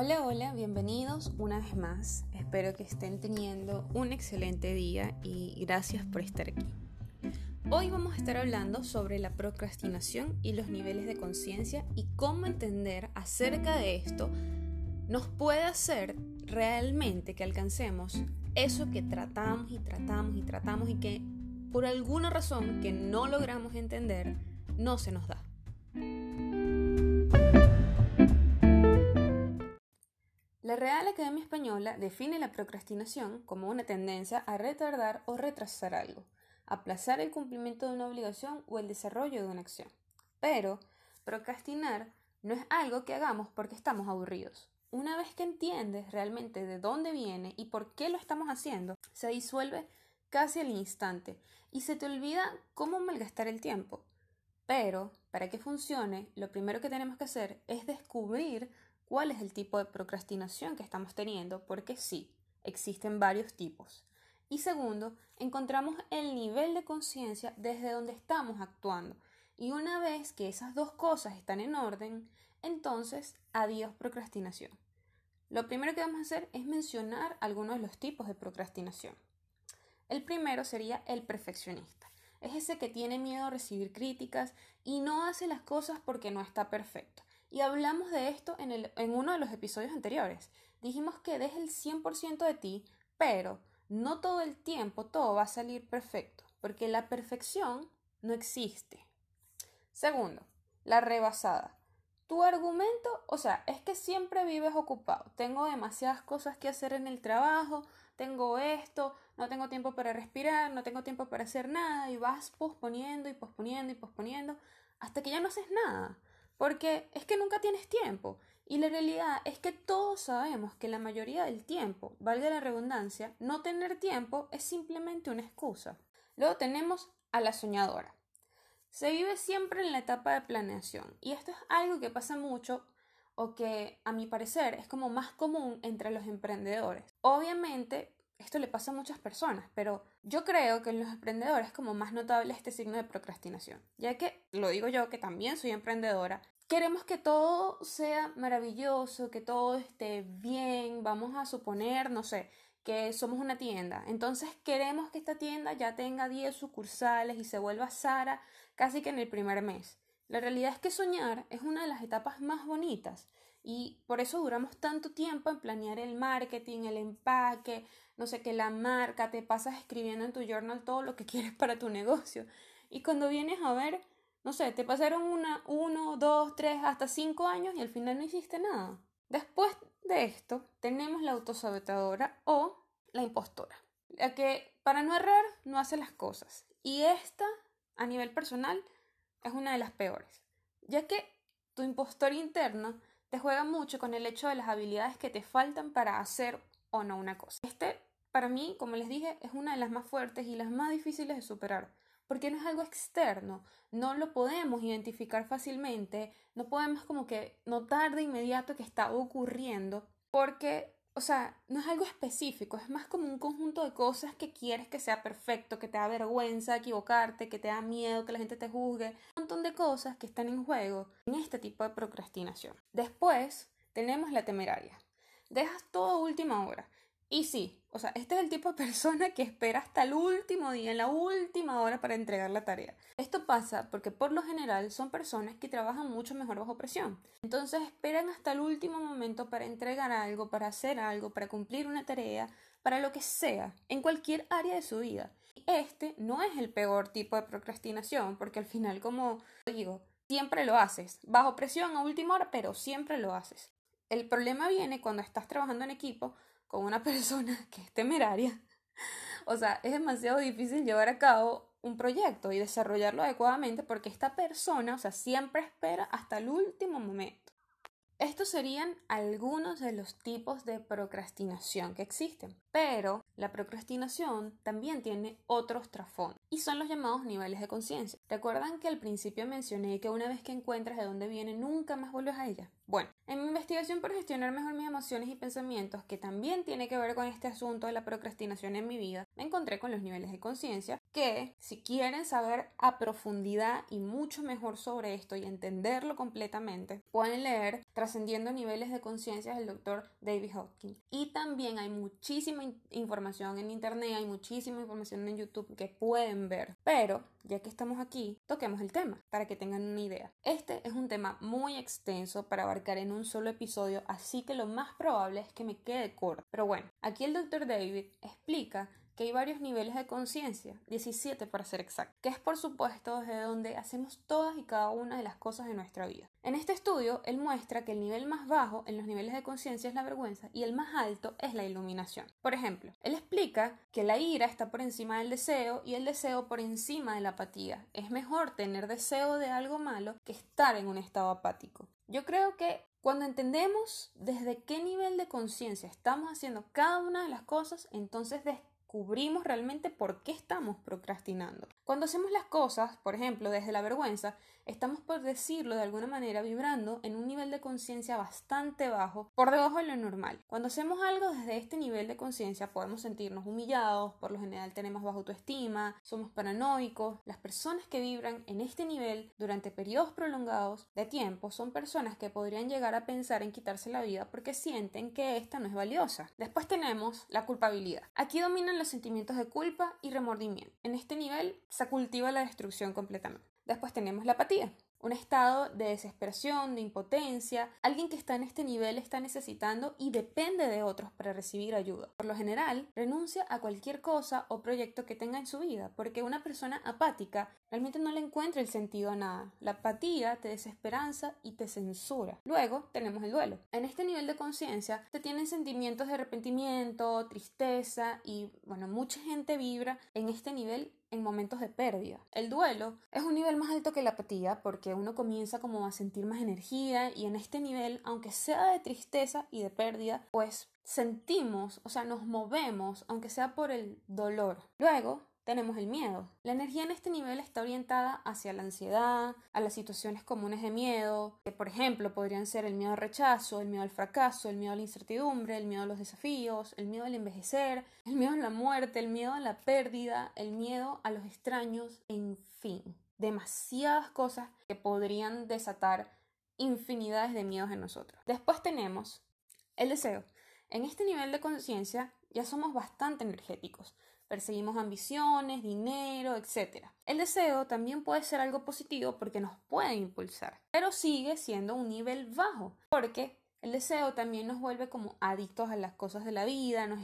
Hola, hola, bienvenidos una vez más. Espero que estén teniendo un excelente día y gracias por estar aquí. Hoy vamos a estar hablando sobre la procrastinación y los niveles de conciencia y cómo entender acerca de esto nos puede hacer realmente que alcancemos eso que tratamos y tratamos y tratamos y que por alguna razón que no logramos entender no se nos da. La Real Academia Española define la procrastinación como una tendencia a retardar o retrasar algo, aplazar el cumplimiento de una obligación o el desarrollo de una acción. Pero procrastinar no es algo que hagamos porque estamos aburridos. Una vez que entiendes realmente de dónde viene y por qué lo estamos haciendo, se disuelve casi al instante y se te olvida cómo malgastar el tiempo. Pero, para que funcione, lo primero que tenemos que hacer es descubrir cuál es el tipo de procrastinación que estamos teniendo, porque sí, existen varios tipos. Y segundo, encontramos el nivel de conciencia desde donde estamos actuando. Y una vez que esas dos cosas están en orden, entonces adiós procrastinación. Lo primero que vamos a hacer es mencionar algunos de los tipos de procrastinación. El primero sería el perfeccionista. Es ese que tiene miedo a recibir críticas y no hace las cosas porque no está perfecto. Y hablamos de esto en, en uno de los episodios anteriores. Dijimos que des el 100% de ti, pero no todo el tiempo todo va a salir perfecto, porque la perfección no existe. Segundo, la rebasada. Tu argumento, o sea, es que siempre vives ocupado. Tengo demasiadas cosas que hacer en el trabajo, tengo esto, no tengo tiempo para respirar, no tengo tiempo para hacer nada y vas posponiendo y posponiendo y posponiendo hasta que ya no haces nada. Porque es que nunca tienes tiempo. Y la realidad es que todos sabemos que la mayoría del tiempo, valga la redundancia, no tener tiempo es simplemente una excusa. Luego tenemos a la soñadora. Se vive siempre en la etapa de planeación y esto es algo que pasa mucho o que a mi parecer es como más común entre los emprendedores. Obviamente esto le pasa a muchas personas, pero yo creo que en los emprendedores es como más notable este signo de procrastinación, ya que, lo digo yo, que también soy emprendedora, queremos que todo sea maravilloso, que todo esté bien, vamos a suponer, no sé, que somos una tienda, entonces queremos que esta tienda ya tenga 10 sucursales y se vuelva Sara casi que en el primer mes. La realidad es que soñar es una de las etapas más bonitas y por eso duramos tanto tiempo en planear el marketing, el empaque, no sé, que la marca, te pasas escribiendo en tu journal todo lo que quieres para tu negocio. Y cuando vienes a ver, no sé, te pasaron una, uno, dos, tres, hasta cinco años y al final no hiciste nada. Después de esto, tenemos la autosabotadora o la impostora. La que para no errar no hace las cosas. Y esta, a nivel personal, es una de las peores. Ya que tu impostor interno te juega mucho con el hecho de las habilidades que te faltan para hacer o no una cosa. Este para mí, como les dije, es una de las más fuertes y las más difíciles de superar, porque no es algo externo, no lo podemos identificar fácilmente, no podemos como que notar de inmediato que está ocurriendo, porque, o sea, no es algo específico, es más como un conjunto de cosas que quieres que sea perfecto, que te da vergüenza equivocarte, que te da miedo que la gente te juzgue, un montón de cosas que están en juego en este tipo de procrastinación. Después tenemos la temeraria. Dejas todo a última hora. Y sí, o sea, este es el tipo de persona que espera hasta el último día, en la última hora para entregar la tarea. Esto pasa porque por lo general son personas que trabajan mucho mejor bajo presión. Entonces esperan hasta el último momento para entregar algo, para hacer algo, para cumplir una tarea, para lo que sea, en cualquier área de su vida. Este no es el peor tipo de procrastinación, porque al final, como digo, siempre lo haces, bajo presión a última hora, pero siempre lo haces. El problema viene cuando estás trabajando en equipo con una persona que es temeraria, o sea, es demasiado difícil llevar a cabo un proyecto y desarrollarlo adecuadamente porque esta persona, o sea, siempre espera hasta el último momento. Estos serían algunos de los tipos de procrastinación que existen, pero la procrastinación también tiene otros trasfondos y son los llamados niveles de conciencia. ¿Recuerdan que al principio mencioné que una vez que encuentras de dónde viene nunca más vuelves a ella? Bueno, en mi investigación para gestionar mejor mis emociones y pensamientos, que también tiene que ver con este asunto de la procrastinación en mi vida, me encontré con los niveles de conciencia que si quieren saber a profundidad y mucho mejor sobre esto y entenderlo completamente, pueden leer Trascendiendo niveles de conciencia del doctor David Hawkins. Y también hay muchísima información en internet, hay muchísima información en YouTube que pueden ver. Pero ya que estamos aquí, toquemos el tema para que tengan una idea. Este es un tema muy extenso para en un solo episodio, así que lo más probable es que me quede corto. Pero bueno, aquí el doctor David explica que hay varios niveles de conciencia, 17 para ser exacto, que es por supuesto desde donde hacemos todas y cada una de las cosas de nuestra vida. En este estudio, él muestra que el nivel más bajo en los niveles de conciencia es la vergüenza y el más alto es la iluminación. Por ejemplo, él explica que la ira está por encima del deseo y el deseo por encima de la apatía. Es mejor tener deseo de algo malo que estar en un estado apático. Yo creo que cuando entendemos desde qué nivel de conciencia estamos haciendo cada una de las cosas, entonces cubrimos realmente por qué estamos procrastinando. Cuando hacemos las cosas, por ejemplo, desde la vergüenza, estamos, por decirlo de alguna manera, vibrando en un nivel de conciencia bastante bajo, por debajo de lo normal. Cuando hacemos algo desde este nivel de conciencia, podemos sentirnos humillados, por lo general tenemos baja autoestima, somos paranoicos. Las personas que vibran en este nivel durante periodos prolongados de tiempo son personas que podrían llegar a pensar en quitarse la vida porque sienten que esta no es valiosa. Después tenemos la culpabilidad. Aquí dominan los sentimientos de culpa y remordimiento. En este nivel se cultiva la destrucción completamente. Después tenemos la apatía un estado de desesperación, de impotencia. Alguien que está en este nivel está necesitando y depende de otros para recibir ayuda. Por lo general, renuncia a cualquier cosa o proyecto que tenga en su vida, porque una persona apática realmente no le encuentra el sentido a nada. La apatía te desesperanza y te censura. Luego tenemos el duelo. En este nivel de conciencia te tienen sentimientos de arrepentimiento, tristeza y, bueno, mucha gente vibra en este nivel en momentos de pérdida. El duelo es un nivel más alto que la apatía porque uno comienza como a sentir más energía y en este nivel, aunque sea de tristeza y de pérdida, pues sentimos, o sea, nos movemos, aunque sea por el dolor. Luego tenemos el miedo. La energía en este nivel está orientada hacia la ansiedad, a las situaciones comunes de miedo, que por ejemplo podrían ser el miedo al rechazo, el miedo al fracaso, el miedo a la incertidumbre, el miedo a los desafíos, el miedo al envejecer, el miedo a la muerte, el miedo a la pérdida, el miedo a los extraños, en fin, demasiadas cosas que podrían desatar infinidades de miedos en nosotros. Después tenemos el deseo. En este nivel de conciencia ya somos bastante energéticos perseguimos ambiciones, dinero, etc. El deseo también puede ser algo positivo porque nos puede impulsar, pero sigue siendo un nivel bajo, porque el deseo también nos vuelve como adictos a las cosas de la vida, nos,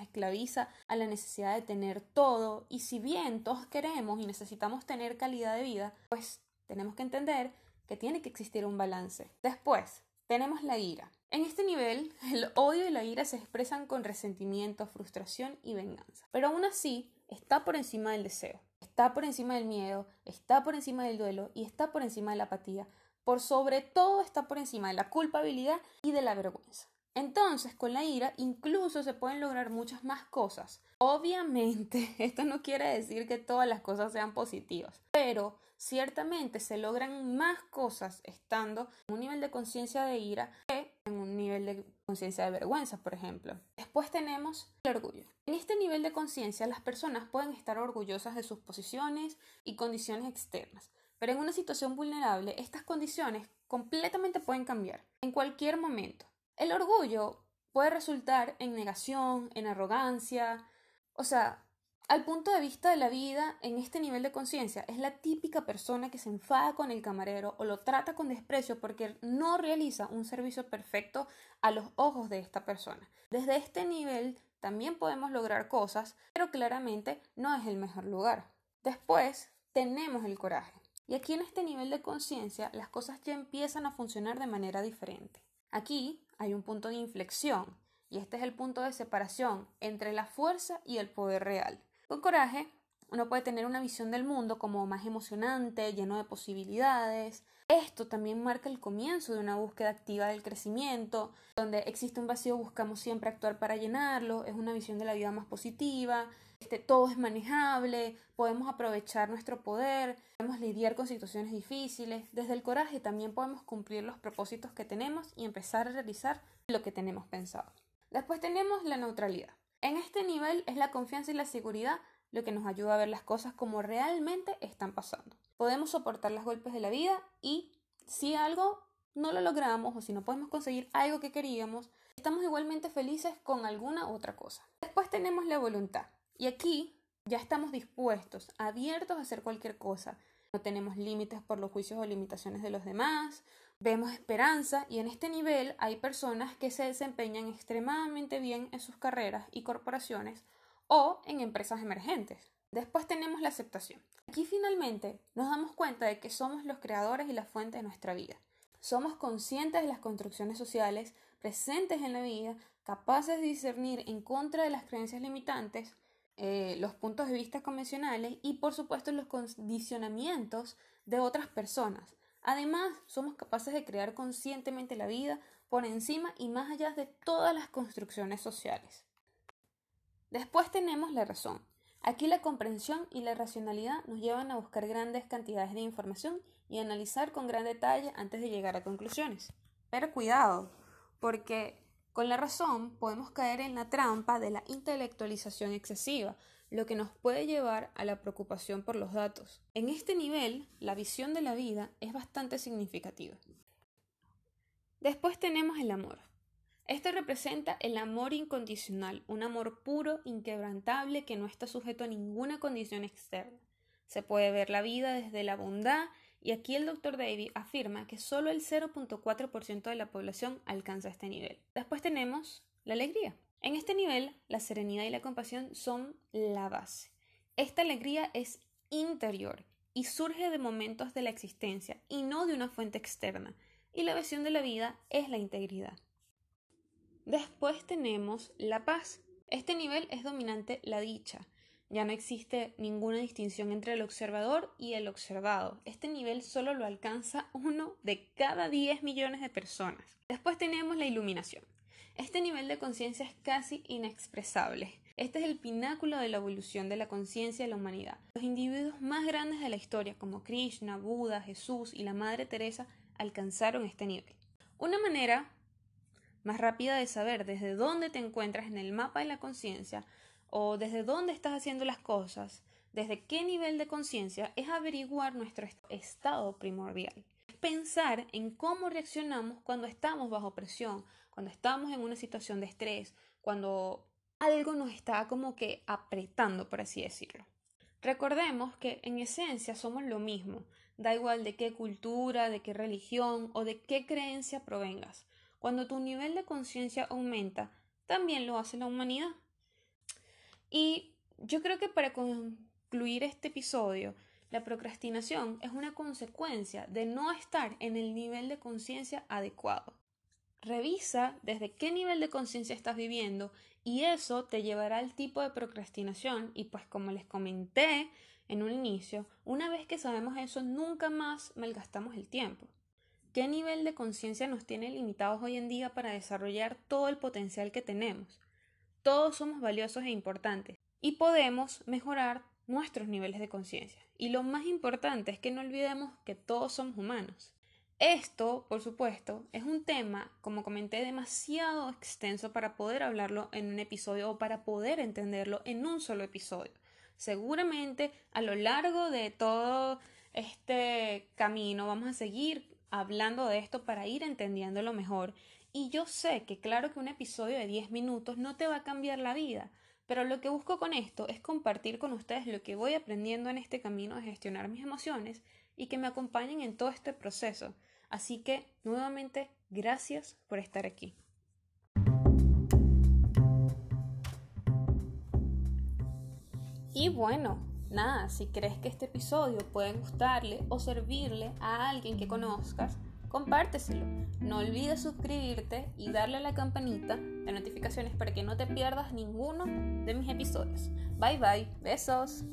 esclaviza a la necesidad de tener todo, y si bien todos queremos y necesitamos tener calidad de vida, pues tenemos que entender que tiene que existir un balance. Después, tenemos la ira. En este nivel, el odio y la ira se expresan con resentimiento, frustración y venganza. Pero aún así, está por encima del deseo, está por encima del miedo, está por encima del duelo y está por encima de la apatía. Por sobre todo está por encima de la culpabilidad y de la vergüenza. Entonces, con la ira incluso se pueden lograr muchas más cosas. Obviamente, esto no quiere decir que todas las cosas sean positivas, pero ciertamente se logran más cosas estando en un nivel de conciencia de ira que en un nivel de conciencia de vergüenza, por ejemplo. Después tenemos el orgullo. En este nivel de conciencia las personas pueden estar orgullosas de sus posiciones y condiciones externas, pero en una situación vulnerable estas condiciones completamente pueden cambiar en cualquier momento. El orgullo puede resultar en negación, en arrogancia, o sea, al punto de vista de la vida, en este nivel de conciencia, es la típica persona que se enfada con el camarero o lo trata con desprecio porque no realiza un servicio perfecto a los ojos de esta persona. Desde este nivel también podemos lograr cosas, pero claramente no es el mejor lugar. Después tenemos el coraje. Y aquí en este nivel de conciencia las cosas ya empiezan a funcionar de manera diferente. Aquí hay un punto de inflexión y este es el punto de separación entre la fuerza y el poder real. Con coraje, uno puede tener una visión del mundo como más emocionante, lleno de posibilidades. Esto también marca el comienzo de una búsqueda activa del crecimiento, donde existe un vacío, buscamos siempre actuar para llenarlo, es una visión de la vida más positiva, este, todo es manejable, podemos aprovechar nuestro poder, podemos lidiar con situaciones difíciles. Desde el coraje también podemos cumplir los propósitos que tenemos y empezar a realizar lo que tenemos pensado. Después tenemos la neutralidad. En este nivel es la confianza y la seguridad lo que nos ayuda a ver las cosas como realmente están pasando. Podemos soportar los golpes de la vida y si algo no lo logramos o si no podemos conseguir algo que queríamos, estamos igualmente felices con alguna otra cosa. Después tenemos la voluntad. Y aquí ya estamos dispuestos, abiertos a hacer cualquier cosa. No tenemos límites por los juicios o limitaciones de los demás. Vemos esperanza y en este nivel hay personas que se desempeñan extremadamente bien en sus carreras y corporaciones o en empresas emergentes. Después tenemos la aceptación. Aquí finalmente nos damos cuenta de que somos los creadores y la fuente de nuestra vida. Somos conscientes de las construcciones sociales presentes en la vida, capaces de discernir en contra de las creencias limitantes, eh, los puntos de vista convencionales y por supuesto los condicionamientos de otras personas. Además, somos capaces de crear conscientemente la vida por encima y más allá de todas las construcciones sociales. Después tenemos la razón. Aquí la comprensión y la racionalidad nos llevan a buscar grandes cantidades de información y analizar con gran detalle antes de llegar a conclusiones. Pero cuidado, porque con la razón podemos caer en la trampa de la intelectualización excesiva, lo que nos puede llevar a la preocupación por los datos. En este nivel, la visión de la vida es bastante significativa. Después tenemos el amor. Este representa el amor incondicional, un amor puro, inquebrantable, que no está sujeto a ninguna condición externa. Se puede ver la vida desde la bondad y aquí el Dr. Davy afirma que solo el 0.4% de la población alcanza este nivel. Después tenemos la alegría. En este nivel, la serenidad y la compasión son la base. Esta alegría es interior y surge de momentos de la existencia y no de una fuente externa. Y la visión de la vida es la integridad. Después tenemos la paz. Este nivel es dominante la dicha. Ya no existe ninguna distinción entre el observador y el observado. Este nivel solo lo alcanza uno de cada 10 millones de personas. Después tenemos la iluminación. Este nivel de conciencia es casi inexpresable. Este es el pináculo de la evolución de la conciencia de la humanidad. Los individuos más grandes de la historia, como Krishna, Buda, Jesús y la Madre Teresa, alcanzaron este nivel. Una manera más rápida de saber desde dónde te encuentras en el mapa de la conciencia o desde dónde estás haciendo las cosas, desde qué nivel de conciencia, es averiguar nuestro estado primordial. Es pensar en cómo reaccionamos cuando estamos bajo presión, cuando estamos en una situación de estrés, cuando algo nos está como que apretando, por así decirlo. Recordemos que en esencia somos lo mismo, da igual de qué cultura, de qué religión o de qué creencia provengas. Cuando tu nivel de conciencia aumenta, también lo hace la humanidad. Y yo creo que para concluir este episodio, la procrastinación es una consecuencia de no estar en el nivel de conciencia adecuado. Revisa desde qué nivel de conciencia estás viviendo y eso te llevará al tipo de procrastinación y pues como les comenté en un inicio, una vez que sabemos eso nunca más malgastamos el tiempo. ¿Qué nivel de conciencia nos tiene limitados hoy en día para desarrollar todo el potencial que tenemos? Todos somos valiosos e importantes y podemos mejorar nuestros niveles de conciencia. Y lo más importante es que no olvidemos que todos somos humanos. Esto, por supuesto, es un tema, como comenté, demasiado extenso para poder hablarlo en un episodio o para poder entenderlo en un solo episodio. Seguramente a lo largo de todo este camino vamos a seguir hablando de esto para ir entendiéndolo mejor. Y yo sé que claro que un episodio de 10 minutos no te va a cambiar la vida, pero lo que busco con esto es compartir con ustedes lo que voy aprendiendo en este camino de gestionar mis emociones y que me acompañen en todo este proceso. Así que, nuevamente, gracias por estar aquí. Y bueno, Nada, si crees que este episodio puede gustarle o servirle a alguien que conozcas, compárteselo. No olvides suscribirte y darle a la campanita de notificaciones para que no te pierdas ninguno de mis episodios. Bye bye, besos.